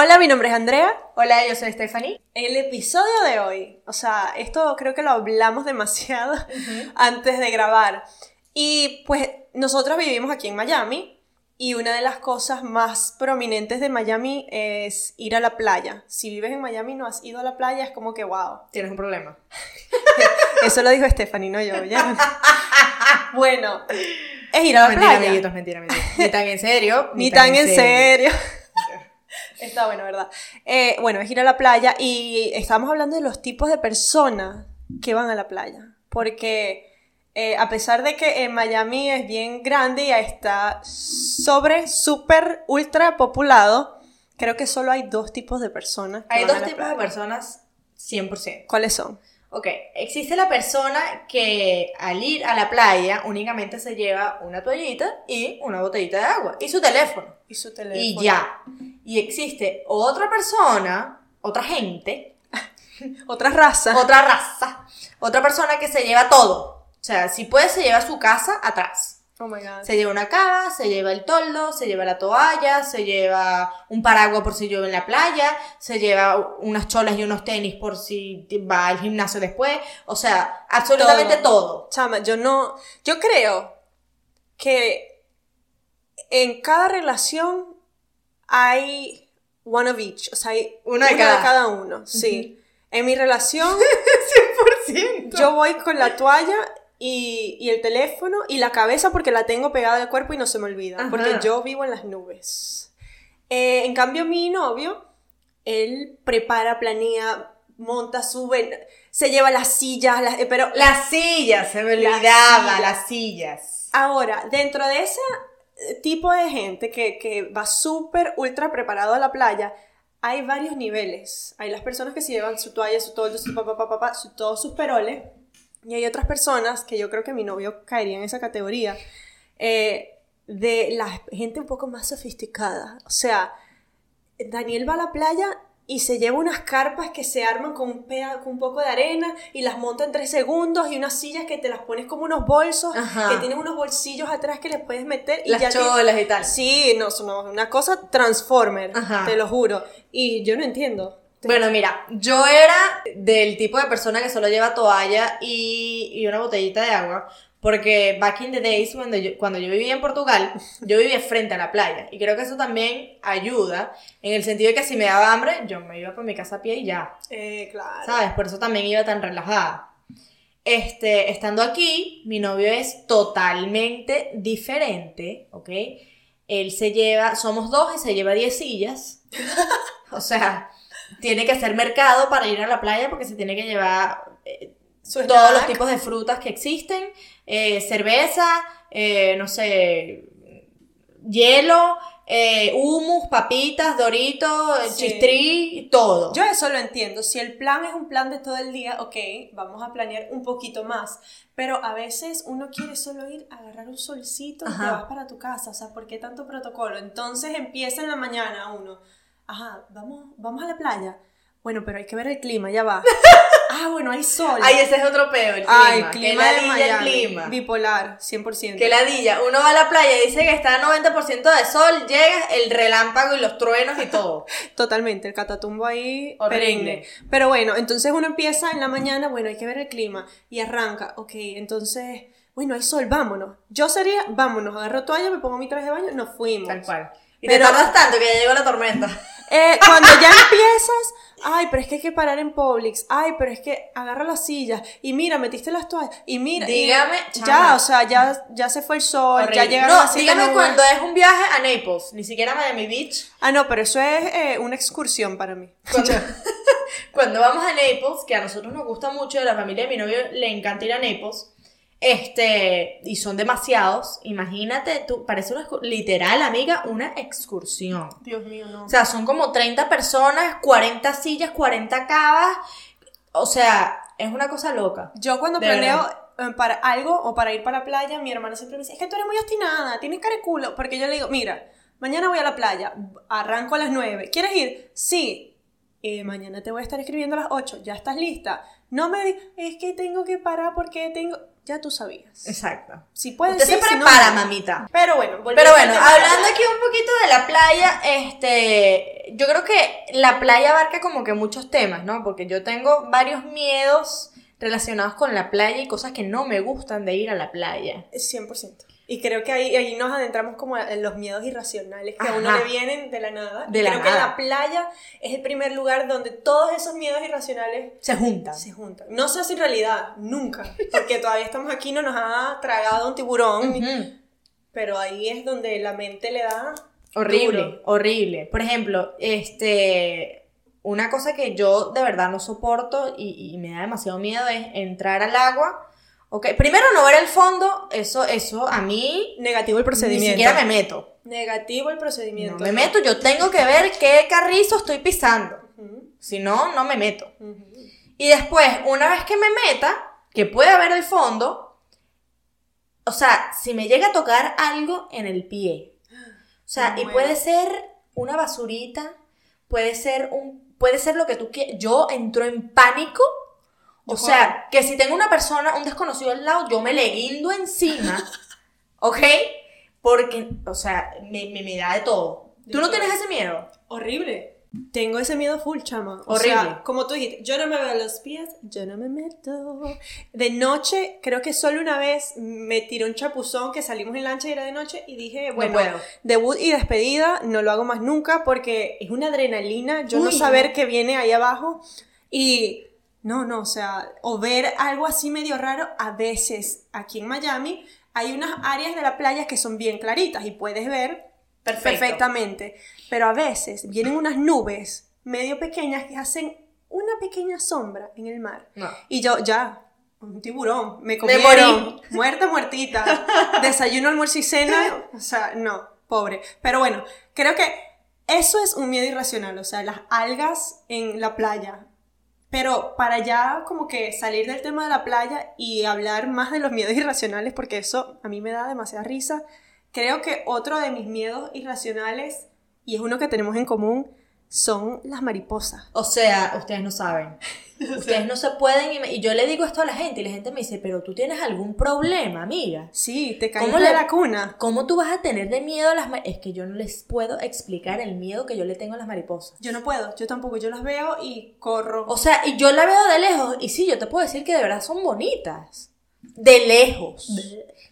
Hola, mi nombre es Andrea. Hola, yo soy Stephanie. El episodio de hoy, o sea, esto creo que lo hablamos demasiado antes de grabar. Y pues nosotros vivimos aquí en Miami y una de las cosas más prominentes de Miami es ir a la playa. Si vives en Miami y no has ido a la playa, es como que wow. Tienes un problema. Eso lo dijo Stephanie, no yo. ¿ya? bueno, es ir a la mentira, playa. amiguitos, mentira, mentira. Ni tan en serio. Ni tan en serio. Está bueno, ¿verdad? Eh, bueno, es ir a la playa y estamos hablando de los tipos de personas que van a la playa. Porque eh, a pesar de que en Miami es bien grande y está sobre, súper, ultra populado, creo que solo hay dos tipos de personas. que Hay van a dos la tipos de personas 100%. ¿Cuáles son? Ok, existe la persona que al ir a la playa únicamente se lleva una toallita y una botellita de agua y su teléfono. Y su teléfono. Y ya. Y existe otra persona, otra gente, Otra raza. otra raza, otra persona que se lleva todo. O sea, si puede, se lleva su casa atrás. Oh my god. Se lleva una cama, se lleva el toldo, se lleva la toalla, se lleva un paraguas por si llueve en la playa, se lleva unas cholas y unos tenis por si va al gimnasio después. O sea, absolutamente todo. Chama, yo no. Yo creo que en cada relación hay one of each. O sea, hay Uno de cada. uno. Sí. En mi relación, 100%. yo voy con la toalla y, y el teléfono y la cabeza porque la tengo pegada al cuerpo y no se me olvida. Ajá. Porque yo vivo en las nubes. Eh, en cambio, mi novio, él prepara, planea, monta, sube, se lleva las sillas, las- eh, pero Las sillas, se me Las olvidaba, sillas. las sillas. Ahora, dentro de ese eh, tipo de gente que, que va súper ultra preparado a la playa, hay varios niveles. Hay las personas que se llevan su toalla, su toldo, su papá, papá, papá, su, todos sus peroles. Y hay otras personas que yo creo que mi novio caería en esa categoría. eh, de la gente un poco más sofisticada. O sea, Daniel va a la playa y se lleva unas carpas que se arman con un, peda- con un poco de arena y las monta en tres segundos y unas sillas que te las pones como unos bolsos Ajá. que tienen unos bolsillos atrás que les puedes meter y Las ya te- cholas y tal. Sí, no, son una cosa transformer, Ajá. te lo juro. Y yo no entiendo. Bueno, mira, yo era del tipo de persona que solo lleva toalla y, y una botellita de agua, porque back in the days, cuando yo, cuando yo vivía en Portugal, yo vivía frente a la playa, y creo que eso también ayuda, en el sentido de que si me daba hambre, yo me iba por mi casa a pie y ya, Eh, claro. ¿sabes? Por eso también iba tan relajada. Este, estando aquí, mi novio es totalmente diferente, ¿ok? Él se lleva, somos dos y se lleva 10 sillas. O sea, tiene que hacer mercado para ir a la playa porque se tiene que llevar eh, todos los tipos de frutas que existen, eh, cerveza, eh, no sé, hielo, eh, hummus, papitas, doritos, Sí. chistrí, todo. Yo eso lo entiendo. Si el plan es un plan de todo el día, ok, vamos a planear un poquito más. Pero a veces uno quiere solo ir a agarrar un solcito y te vas para tu casa. O sea, ¿por qué tanto protocolo? Entonces empieza en la mañana uno. Ajá, vamos, vamos a la playa. Bueno, pero hay que ver el clima, ya va. Ah, bueno, hay sol. Ay, ese es otro peo, el clima. Ay, que clima de ladilla el Miami. clima. Bipolar, 100%. Que ladilla. Uno va a la playa y dice que está a 90% de sol, llega el relámpago y los truenos y todo. Totalmente, el catatumbo ahí Horrible. perenne. Pero bueno, entonces uno empieza en la mañana, bueno, hay que ver el clima y arranca, ok, entonces, bueno, hay sol, vámonos. Yo sería, vámonos, agarro toalla, me pongo mi traje de baño, nos fuimos. Tal cual. Y Pero- te tardas tanto que ya llegó la tormenta. Eh, cuando ya empiezas, ay, pero es que hay que parar en Publix, ay, pero es que agarra las sillas y mira, metiste las toallas y mira, y- Dígame, ya, chama. o sea, ya, ya se fue el sol, ya llegaron No, las siete dígame cuando es un viaje a Naples, ni siquiera a Miami Beach. Ah, no, pero eso es eh, una excursión para mí. Cuando, cuando vamos a Naples, que a nosotros nos gusta mucho, a la familia de mi novio le encanta ir a Naples, este, y son demasiados, imagínate, tú, parece una, literal, amiga, una excursión. Dios mío, no. O sea, son como 30 personas, 40 sillas, 40 cavas, o sea, es una cosa loca. Yo cuando De planeo eh, para algo o para ir para la playa, mi hermana siempre me dice, es que tú eres muy obstinada, tienes cara de culo, porque yo le digo, mira, mañana voy a la playa, arranco a las 9, ¿quieres ir? Sí. Eh, mañana te voy a estar escribiendo a las 8, ¿ya estás lista? No me digas, es que tengo que parar porque tengo... ya tú sabías. Exacto. Si puedes Usted se ir, si no, prepara, mamita. Pero bueno, volviendo Pero bueno, hablando aquí un poquito de la playa, este, yo creo que la playa abarca como que muchos temas, ¿no? Porque yo tengo varios miedos relacionados con la playa y cosas que no me gustan de ir a la playa. 100%. Y creo que ahí, ahí nos adentramos como en los miedos irracionales que a uno Ajá. le vienen de la nada. De la creo que nada. la playa es el primer lugar donde todos esos miedos irracionales Se juntan. se juntan. No se hace realidad, nunca. Porque todavía estamos aquí, no nos ha tragado un tiburón. Ujú. Pero ahí es donde la mente le da... Horrible, duro. horrible. Por ejemplo, este, una cosa que yo de verdad no soporto y, y me da demasiado miedo es entrar al agua. Ok, primero no ver el fondo, eso, eso a mí Negativo el ni procedimiento. siquiera me meto. Negativo el No procedimiento. me meto, yo tengo que ver qué carrizo estoy pisando. Si no, no me meto. Y después, una vez que me meta, que pueda ver el fondo, o sea, si me llega a tocar algo en el pie. O sea, y muero. puede ser una basurita, puede ser un puede ser lo que tú quieras. Yo entro en pánico. O sea, que si tengo una persona, un desconocido al lado, yo me le guindo encima. ¿Ok? Porque, o sea, me, me, me da de todo. ¿Tú no tienes ese miedo? Horrible. Tengo ese miedo full, chama. O Horrible. sea, como tú dijiste, yo no me veo los pies, yo no me meto. De noche, creo que solo una vez me tiró un chapuzón que salimos en lancha y era de noche y dije, bueno, puedo. debut y despedida, no lo hago más nunca porque es una adrenalina, yo no saber no. qué viene ahí abajo y no, no, o sea, o ver algo así medio raro, a veces aquí en Miami hay unas áreas de la playa que son bien claritas y puedes ver Perfecto. perfectamente. Pero a veces vienen unas nubes medio pequeñas que hacen una pequeña sombra en el mar. No. Y yo, ya, un tiburón, me Me comieron, morí. muerta, muertita, desayuno, almuerzo y cena, o sea, no, pobre. Pero bueno, creo que eso es un miedo irracional, o sea, las algas en la playa. Pero para ya como que salir del tema de la playa y hablar más de los miedos irracionales, porque eso a mí me da demasiada risa, creo que otro de mis miedos irracionales, y es uno que tenemos en común, son las mariposas. O sea, ustedes no saben. Ustedes no se pueden. Y yo le digo esto a la gente y la gente me dice, pero tú tienes algún problema, amiga. Sí, te ¿Cómo de la cuna. ¿Cómo tú vas a tenerle miedo a las mariposas? Es que yo no les puedo explicar el miedo que yo le tengo a las mariposas. Yo no puedo, yo tampoco, yo las veo y corro. O sea, y yo la veo de lejos y sí, yo te puedo decir que de verdad son bonitas. De lejos.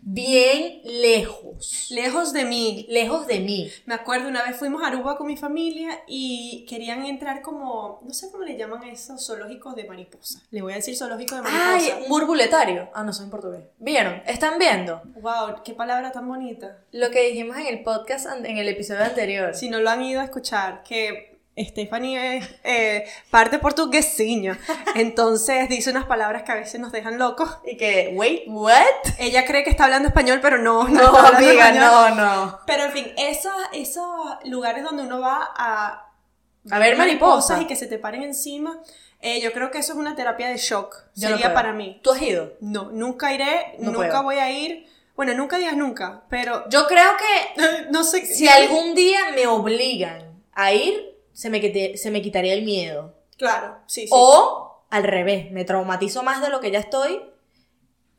Bien lejos. Lejos de mí. Lejos de mí. Me acuerdo, una vez fuimos a Aruba con mi familia y querían entrar como, no sé cómo le llaman a esos zoológicos de mariposa. Le voy a decir zoológico de mariposa. Ay, burbuletario. Ah, no soy en portugués. ¿Vieron? ¿Están viendo? Wow, qué palabra tan bonita. Lo que dijimos en el podcast, en el episodio anterior. Si no lo han ido a escuchar, que Stephanie es eh, parte portuguesiña, entonces dice unas palabras que a veces nos dejan locos. Y que, wait, what? Ella cree que está hablando español, pero no, no, No, está amiga, español. no, no. Pero en fin, esos, esos lugares donde uno va a, A ver mariposas. y que se te paren encima, eh, yo creo que eso es una terapia de shock. Yo Sería para mí. ¿Tú has ido? No, nunca iré, No nunca puedo. voy a ir. Bueno, nunca digas nunca, pero Yo creo que no sé si algún día me obligan a ir, se me, quite- se me quitaría el miedo. Claro, sí, sí. O al revés, me traumatizo más de lo que ya estoy,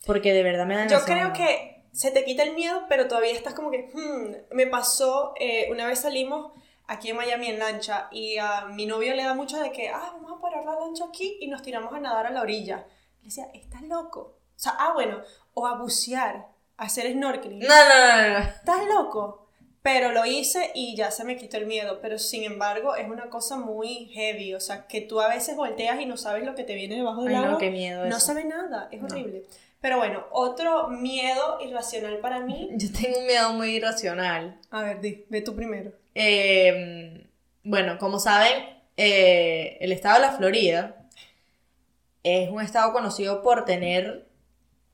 porque de verdad me da Yo creo que se te quita el miedo, pero todavía estás como que, hmm, me pasó, eh, una vez salimos aquí en Miami en lancha y a mi novio le da mucho de que, ah, vamos a parar la lancha aquí y nos tiramos a nadar a la orilla. Le decía, estás loco. O sea, ah, bueno, o a bucear, a hacer snorkeling. No, no, no, no, no. Estás loco. Pero lo hice y ya se me quitó el miedo. Pero sin embargo, es una cosa muy heavy. O sea, que tú a veces volteas y no sabes lo que te viene debajo del Ay, no, agua. qué miedo No eso. ve nada, es No. horrible. Pero bueno, otro miedo irracional para mí. Yo tengo un miedo muy irracional. A ver, di, ve tú primero. Eh, bueno, como saben, eh, el estado de la Florida es un estado conocido por tener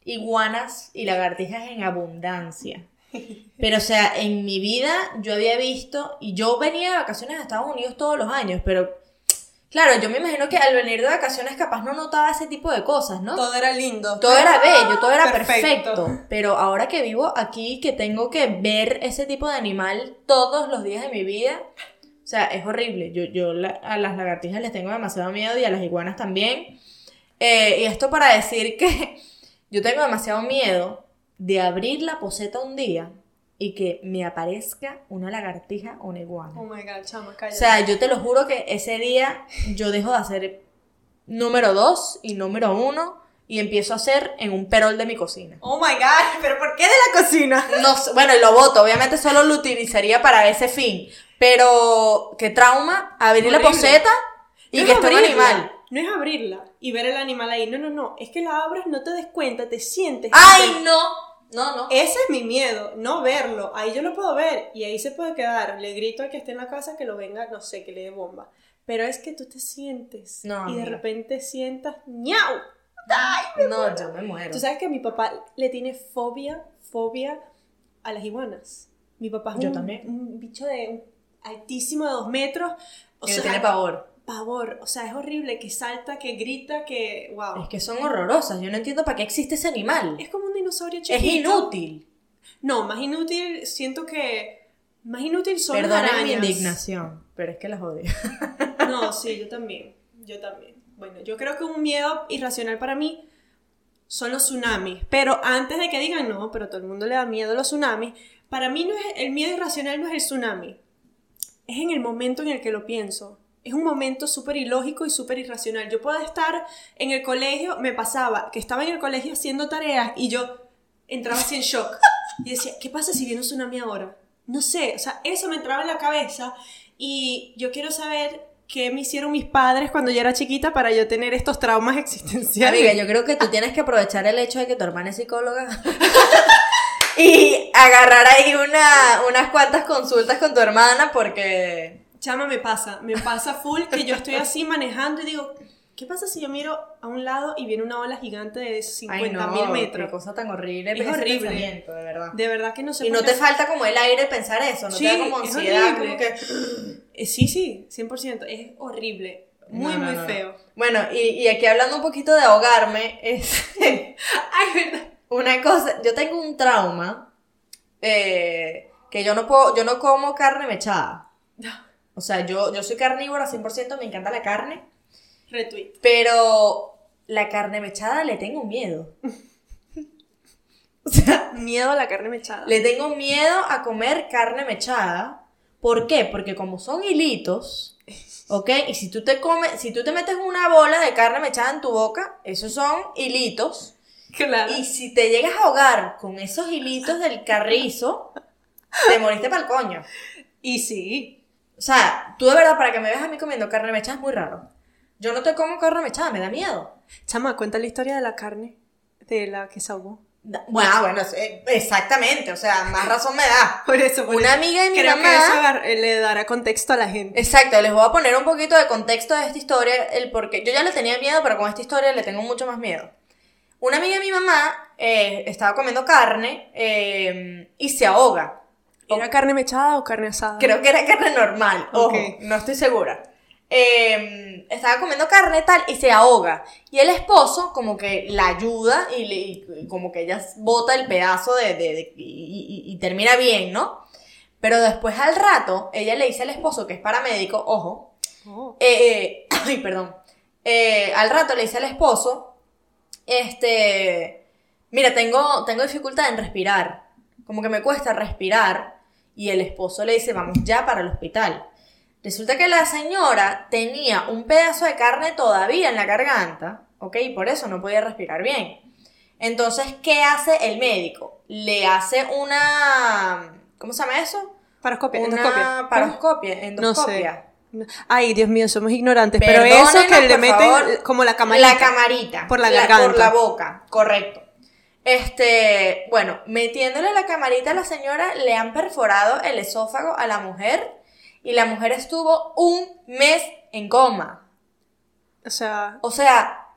iguanas y lagartijas en abundancia. Pero, o sea, en mi vida yo había visto, y yo venía de vacaciones a Estados Unidos todos los años, pero claro, yo me imagino que al venir de vacaciones capaz no notaba ese tipo de cosas, ¿no? Todo era lindo. Todo era bello, todo era Perfecto. perfecto. Pero ahora que vivo aquí, que tengo que ver ese tipo de animal todos los días de mi vida, o sea, es horrible. Yo, yo la- a las lagartijas les tengo demasiado miedo y a las iguanas también. Eh, y esto para decir que Yo tengo demasiado miedo de abrir la poseta un día y que me aparezca una lagartija o una iguana. Oh my god, chama, O cállate. sea, yo te lo juro que ese día yo dejo de hacer número dos y número uno y empiezo a hacer en un perol de mi cocina. oh my god, pero ¿por qué de la cocina? No bueno, y lo voto, obviamente solo lo utilizaría para ese fin. Pero qué trauma abrir la Horrible. poseta y que es esté un animal. No es abrirla y ver el animal ahí. No, no, no. Es que la abres, no te des cuenta, te sientes. ¡Ay, no! No, no. Ese es mi miedo, no verlo. Ahí yo lo puedo ver y ahí se puede quedar. Le grito al que esté en la casa que lo venga, no sé, que le dé bomba. Pero es que tú te sientes No, y de repente sientas ¡ñau! No, yo me muero. Tú sabes que mi papá le tiene fobia, fobia a las iguanas. Mi papá es Yo un, también. un bicho de altísimo de dos metros. O me sea, tiene pavor. Pavor. O sea, es horrible que salta, que grita, que. ¡Wow! Es que son horrorosas. Yo no entiendo para qué existe ese animal. Es como un dinosaurio Es chiquito. inútil. No, más inútil, siento que. Más inútil son las Perdonen mi arañas. indignación, pero es que las odio. No, sí, yo también. Yo también. Bueno, yo creo que un miedo irracional para mí son los tsunamis. Pero antes de que digan no, pero todo el mundo le da miedo a los tsunamis, para mí no es el miedo irracional no es el tsunami. Es en el momento en el que lo pienso. Es un momento súper ilógico y súper irracional. Yo puedo estar en el colegio, me pasaba que estaba en el colegio haciendo tareas y yo entraba así en shock. Y decía, ¿qué pasa si viene un tsunami ahora? No sé, o sea, eso me entraba en la cabeza y yo quiero saber qué me hicieron mis padres cuando yo era chiquita para yo tener estos traumas existenciales. Amiga, yo creo que tú tienes que aprovechar el hecho de que tu hermana es psicóloga y agarrar ahí una, unas cuantas consultas con tu hermana porque... Chama, me pasa, me pasa full que yo estoy así manejando y digo, ¿qué pasa si yo miro a un lado y viene una ola gigante de 50 mil Qué metros? cosa tan horrible. Es ese horrible. de verdad. De verdad que no sé Y no qué te falta como el aire pensar eso, no Sí, te da como es ansiedad, horrible. como que... Eh, Sí, sí, 100%. Es horrible. Muy, No, no, muy no. feo. Bueno, y, y aquí hablando un poquito de ahogarme, es Ay, verdad. una cosa, yo tengo un trauma eh, que yo no puedo, yo no como carne mechada. O sea, yo, yo soy carnívora 100%, me encanta la carne, Retweet. pero la carne mechada le tengo miedo. O sea, Miedo a la carne mechada. le tengo miedo a comer carne mechada. ¿Por qué? Porque como son hilitos, ¿ok? Y si tú te comes, si tú te metes una bola de carne mechada en tu boca, esos son hilitos. Claro. Y si te llegas a ahogar con esos hilitos del carrizo, te moriste para el coño. Y sí. O sea, tú de verdad, para que me veas a mí comiendo carne mechada es muy raro. Yo no te como carne mechada, me da miedo. Chama, cuenta la historia de la carne de la que se ahogó. Bueno, bueno, exactamente, o sea, más razón me da. Por eso, por Una eso. amiga de mi Creo que mamá- eso agar- eh, le dará contexto a la gente. Exacto, les voy a poner un poquito de contexto de esta historia, el porque yo ya le tenía miedo, pero con esta historia le tengo mucho más miedo. Una amiga de mi mamá eh, estaba comiendo carne eh, y se ahoga. ¿Era carne mechada o carne asada? Creo que era carne normal, ojo, no estoy segura. Eh, estaba comiendo carne tal y se ahoga. Y el esposo como que la ayuda y, le- y como que ella bota el pedazo de, de- de- y, y- y termina bien, ¿no? Pero después al rato, ella le dice al esposo, que es paramédico, ojo, Oh. eh, eh, ay, perdón. Eh, al rato le dice al esposo, este, mira, tengo, tengo dificultad en respirar, como que me cuesta respirar, y el esposo le dice, vamos ya para el hospital. Resulta que la señora tenía un pedazo de carne todavía en la garganta, ¿ok? Y por eso no podía respirar bien. Entonces, ¿qué hace el médico? Le hace una, ¿cómo se llama eso? Paroscopia, Una endoscopia. paroscopia, No sé. endoscopia. No. Ay, Dios mío, somos ignorantes. pero eso que le meten favor. como la camarita. La camarita. Por la garganta. Por la boca, correcto. Este, bueno, metiéndole la camarita a la señora, le han perforado el esófago a la mujer y la mujer estuvo un mes en coma. O sea, O sea,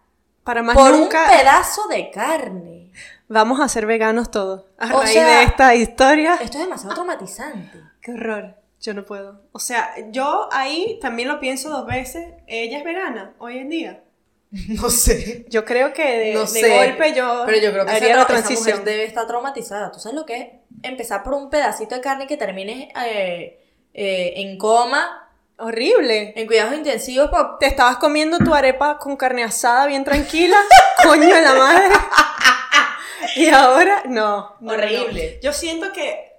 para más por nunca un pedazo de carne. vamos a ser veganos todos. A O raíz sea- de esta historia. Esto es demasiado traumatizante. Qué horror. Yo no puedo. O sea, yo ahí también lo pienso dos veces. Ella es vegana hoy en día. No sé. Yo creo que de, No de sé. golpe yo Pero yo creo que haría esa, la esa transición. mujer debe estar traumatizada. ¿Tú sabes lo que es? Empezar por un pedacito de carne que termine eh, eh, en coma, Horrible. en cuidados intensivos. por- Te estabas comiendo tu arepa con carne asada bien tranquila. Coño de la madre. Y ahora, no. no, Horrible. no. Yo siento que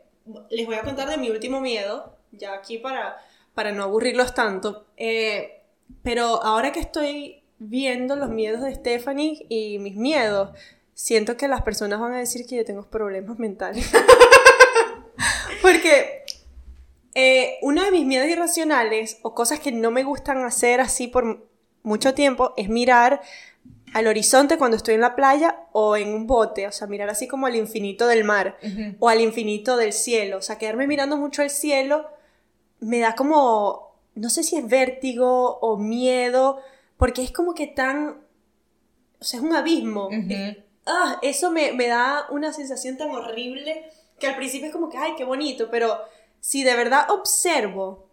les voy a contar de mi último miedo, ya aquí para, para no aburrirlos tanto. Eh, pero ahora que estoy viendo los miedos de Stephanie y mis miedos, siento que las personas van a decir que yo tengo problemas mentales. Porque eh, uno de mis miedos irracionales o cosas que no me gustan hacer así por mucho tiempo es mirar al horizonte cuando estoy en la playa o en un bote, o sea, mirar así como al infinito del mar o al infinito del cielo, o sea, quedarme mirando mucho al cielo me da como, no sé si es vértigo o miedo, porque es como que tan, o sea, es un abismo. Es- ah, eso me, me da una sensación tan horrible que al principio es como que, ay, qué bonito, pero si de verdad observo,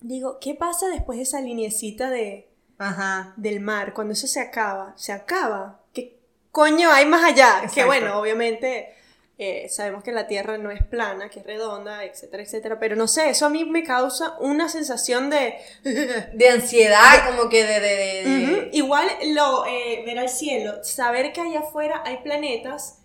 digo, ¿qué pasa después de esa linecita de, Ajá. del mar? Cuando eso se acaba, se acaba. ¿Qué coño hay más allá? Que bueno, obviamente eh, sabemos que la Tierra no es plana, que es redonda, etcétera, etcétera, pero no sé, eso a mí me causa una sensación de... De ansiedad, como que de... de, de- de- Ujú. Igual lo, eh, ver al cielo, saber que allá afuera hay planetas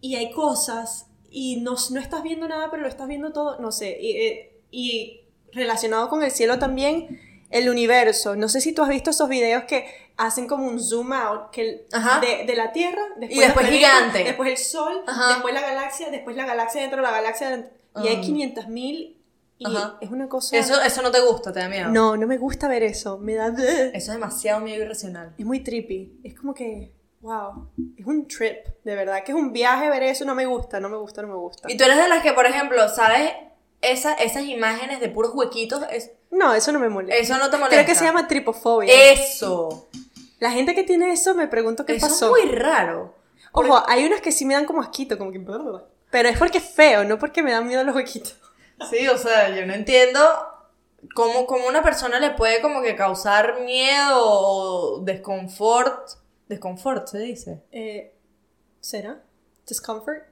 y hay cosas y no, no estás viendo nada, pero lo estás viendo todo, no sé. Y, eh, y relacionado con el cielo también, el universo. No sé si tú has visto esos videos que hacen como un zoom out que de, de la Tierra, después, Y después gigante. después el Sol, Ajá. después la galaxia, después la galaxia dentro de la galaxia. dentro- y hay Ah. 500 mil y Ajá. es una cosa... Eso, eso no te gusta, te da miedo. No, no me gusta ver eso. Me da... Eso es demasiado miedo irracional. Es muy trippy. Es como que, wow, es un trip, de verdad, que es un viaje ver eso, no me gusta, no me gusta, no me gusta. Y tú eres de las que, por ejemplo, ¿sabes? Esa, esas imágenes de puros huequitos, es- No, eso no me molesta. eso no te molesta. Creo que se llama tripofobia. Eso. La gente que tiene eso me pregunto qué Eso pasó. es muy raro. Ojo, hay unas que sí me dan como asquito, como que... Pero es porque es feo, no porque me dan miedo los huequitos. Sí, o sea, yo no entiendo cómo, cómo una persona le puede como que causar miedo o desconfort. Desconfort se dice. Eh, ¿Será? ¿Discomfort?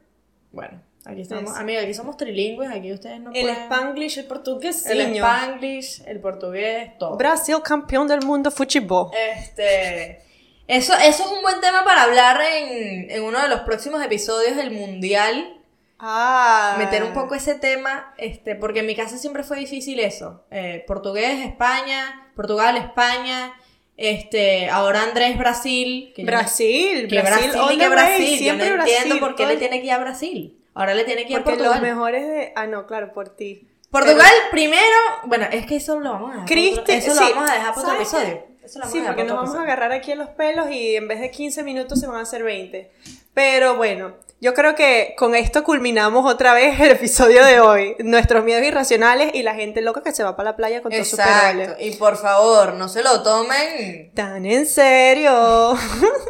Bueno, aquí estamos. Es- Amiga, aquí somos trilingües, aquí ustedes no El pueden. spanglish, el portugués, el spanglish, el portugués, todo. Brasil campeón del mundo fútbol. Este. Eso, eso es un buen tema para hablar en, en uno de los próximos episodios del Mundial. Ah. Meter un poco ese tema, este, porque en mi casa siempre fue difícil eso. Eh, portugués, España, Portugal, España, este, ahora Andrés, Brasil. que yo Brasil, que Brasil, Brasil y que way, Brasil. Yo no siempre entiendo Brasil, por qué todo- le tiene que ir a Brasil. Ahora le tiene que ir a Porque Portugal. los mejores de... Ah, no, claro, por ti. Portugal primero, bueno, es que eso lo vamos a dejar. otro- Cristi, eso sí. lo vamos a dejar para otro episodio. Eso lo vamos Sí, a dejar porque nos vamos a agarrar aquí en los pelos y en vez de 15 minutos se van a hacer 20. Pero bueno, yo creo que con esto culminamos otra vez el episodio de hoy. Nuestros miedos irracionales y la gente loca que se va para la playa con todos sus Exacto. Y por favor, no se lo tomen Tan en serio.